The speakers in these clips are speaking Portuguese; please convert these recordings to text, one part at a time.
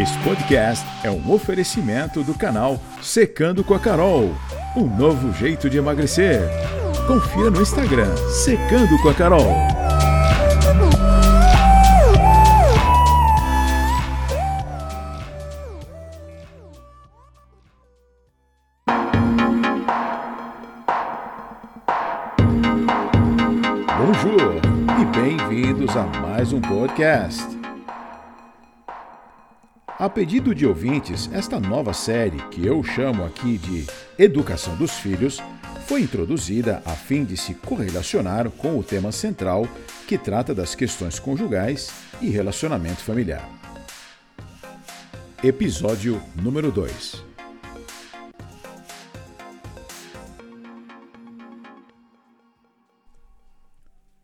Esse podcast é um oferecimento do canal Secando com a Carol um novo jeito de emagrecer. Confira no Instagram Secando com a Carol. Bonjour e bem-vindos a mais um podcast. A pedido de ouvintes, esta nova série, que eu chamo aqui de Educação dos Filhos, foi introduzida a fim de se correlacionar com o tema central que trata das questões conjugais e relacionamento familiar. Episódio número 2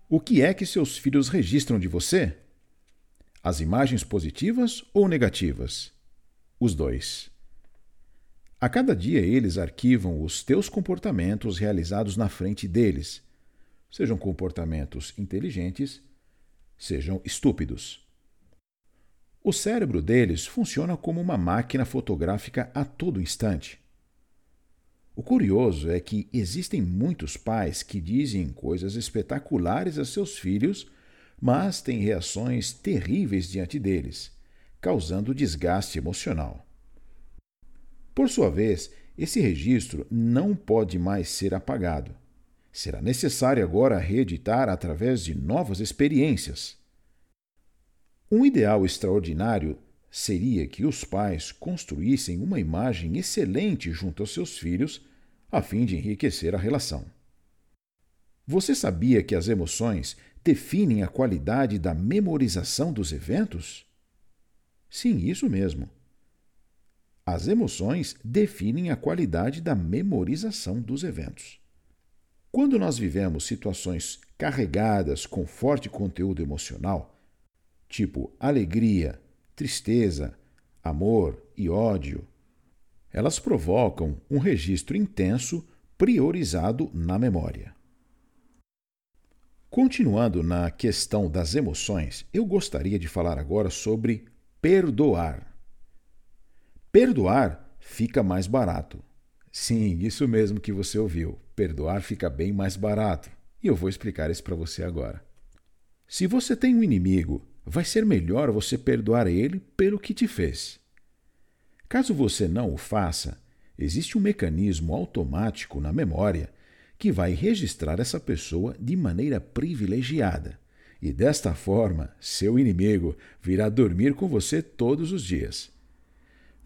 O que é que seus filhos registram de você? As imagens positivas ou negativas? Os dois. A cada dia eles arquivam os teus comportamentos realizados na frente deles, sejam comportamentos inteligentes, sejam estúpidos. O cérebro deles funciona como uma máquina fotográfica a todo instante. O curioso é que existem muitos pais que dizem coisas espetaculares a seus filhos, mas têm reações terríveis diante deles, causando desgaste emocional. Por sua vez, esse registro não pode mais ser apagado. Será necessário agora reeditar através de novas experiências. Um ideal extraordinário seria que os pais construíssem uma imagem excelente junto aos seus filhos, a fim de enriquecer a relação. Você sabia que as emoções definem a qualidade da memorização dos eventos? Sim, isso mesmo. As emoções definem a qualidade da memorização dos eventos. Quando nós vivemos situações carregadas com forte conteúdo emocional, tipo alegria, tristeza, amor e ódio, elas provocam um registro intenso priorizado na memória. Continuando na questão das emoções, eu gostaria de falar agora sobre perdoar. Perdoar fica mais barato. Sim, isso mesmo que você ouviu. Perdoar fica bem mais barato. E eu vou explicar isso para você agora. Se você tem um inimigo vai ser melhor você perdoar ele pelo que te fez. Caso você não o faça, existe um mecanismo automático na memória que vai registrar essa pessoa de maneira privilegiada. E desta forma, seu inimigo virá dormir com você todos os dias.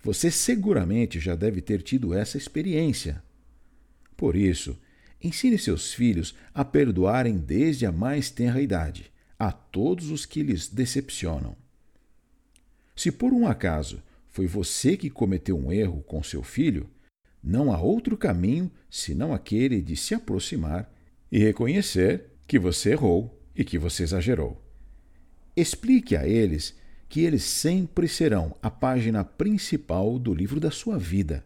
Você seguramente já deve ter tido essa experiência. Por isso, ensine seus filhos a perdoarem desde a mais tenra idade a todos os que lhes decepcionam. Se por um acaso foi você que cometeu um erro com seu filho, não há outro caminho senão aquele de se aproximar e reconhecer que você errou e que você exagerou. Explique a eles que eles sempre serão a página principal do livro da sua vida.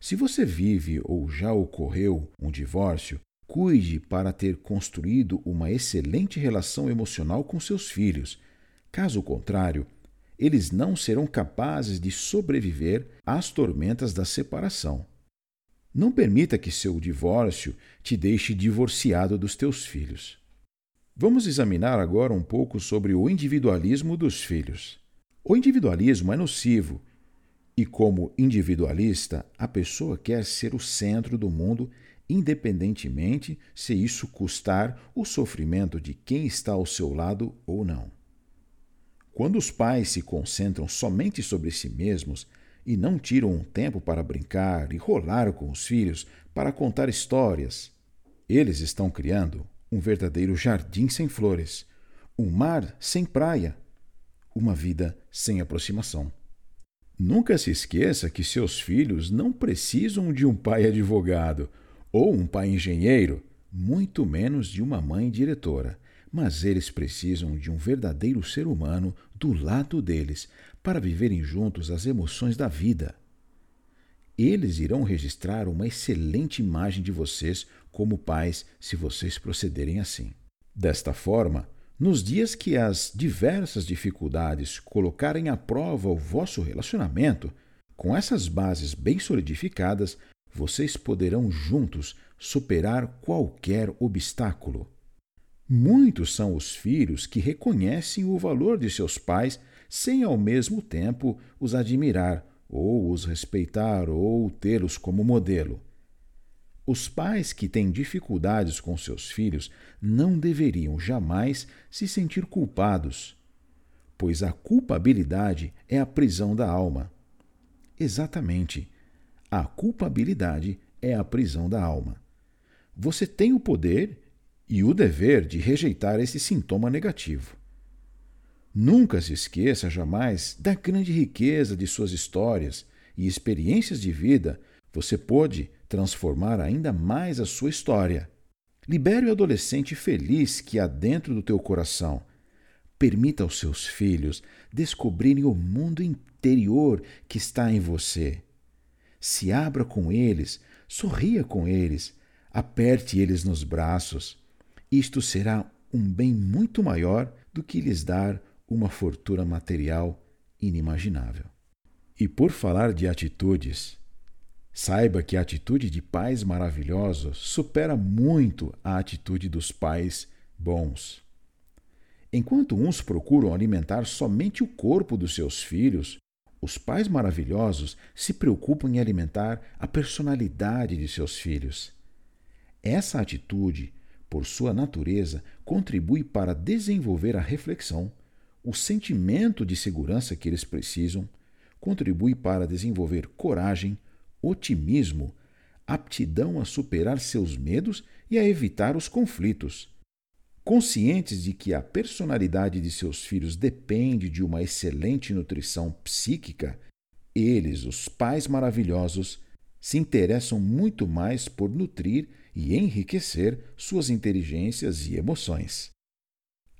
Se você vive ou já ocorreu um divórcio, Cuide para ter construído uma excelente relação emocional com seus filhos. Caso contrário, eles não serão capazes de sobreviver às tormentas da separação. Não permita que seu divórcio te deixe divorciado dos teus filhos. Vamos examinar agora um pouco sobre o individualismo dos filhos. O individualismo é nocivo e, como individualista, a pessoa quer ser o centro do mundo independentemente se isso custar o sofrimento de quem está ao seu lado ou não. Quando os pais se concentram somente sobre si mesmos e não tiram um tempo para brincar e rolar com os filhos, para contar histórias, eles estão criando um verdadeiro jardim sem flores, um mar sem praia, uma vida sem aproximação. Nunca se esqueça que seus filhos não precisam de um pai advogado ou um pai engenheiro, muito menos de uma mãe diretora. Mas eles precisam de um verdadeiro ser humano do lado deles para viverem juntos as emoções da vida. Eles irão registrar uma excelente imagem de vocês como pais se vocês procederem assim. Desta forma, Nos dias que as diversas dificuldades colocarem à prova o vosso relacionamento, com essas bases bem solidificadas, vocês poderão juntos superar qualquer obstáculo. Muitos são os filhos que reconhecem o valor de seus pais sem ao mesmo tempo os admirar, ou os respeitar, ou tê-los como modelo. Os pais que têm dificuldades com seus filhos não deveriam jamais se sentir culpados, pois a culpabilidade é a prisão da alma. Exatamente. A culpabilidade é a prisão da alma. Você tem o poder e o dever de rejeitar esse sintoma negativo. Nunca se esqueça jamais da grande riqueza de suas histórias e experiências de vida. Você pode transformar ainda mais a sua história. Libere o adolescente feliz que há dentro do teu coração. Permita aos seus filhos descobrirem o mundo interior que está em você. Se abra com eles, sorria com eles, aperte eles nos braços. Isto será um bem muito maior do que lhes dar uma fortuna material inimaginável. E por falar de atitudes, Saiba que a atitude de pais maravilhosos supera muito a atitude dos pais bons. Enquanto uns procuram alimentar somente o corpo dos seus filhos, os pais maravilhosos se preocupam em alimentar a personalidade de seus filhos. Essa atitude, por sua natureza, contribui para desenvolver a reflexão, o sentimento de segurança que eles precisam, contribui para desenvolver coragem, otimismo, aptidão a superar seus medos e a evitar os conflitos. Conscientes de que a personalidade de seus filhos depende de uma excelente nutrição psíquica, eles, os pais maravilhosos, se interessam muito mais por nutrir e enriquecer suas inteligências e emoções.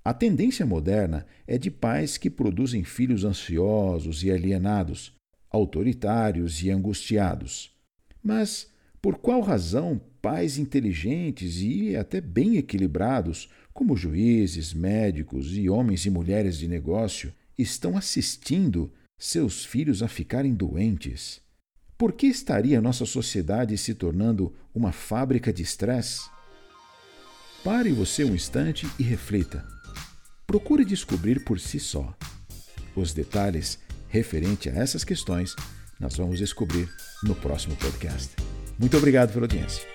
A tendência moderna é de pais que produzem filhos ansiosos e alienados, autoritários e angustiados. Mas por qual razão pais inteligentes e até bem equilibrados, como juízes, médicos e homens e mulheres de negócio, estão assistindo seus filhos a ficarem doentes? Por que estaria nossa sociedade se tornando uma fábrica de estresse? Pare você um instante e reflita. Procure descobrir por si só. Os detalhes referente a essas questões, nós vamos descobrir no próximo podcast. Muito obrigado pela audiência.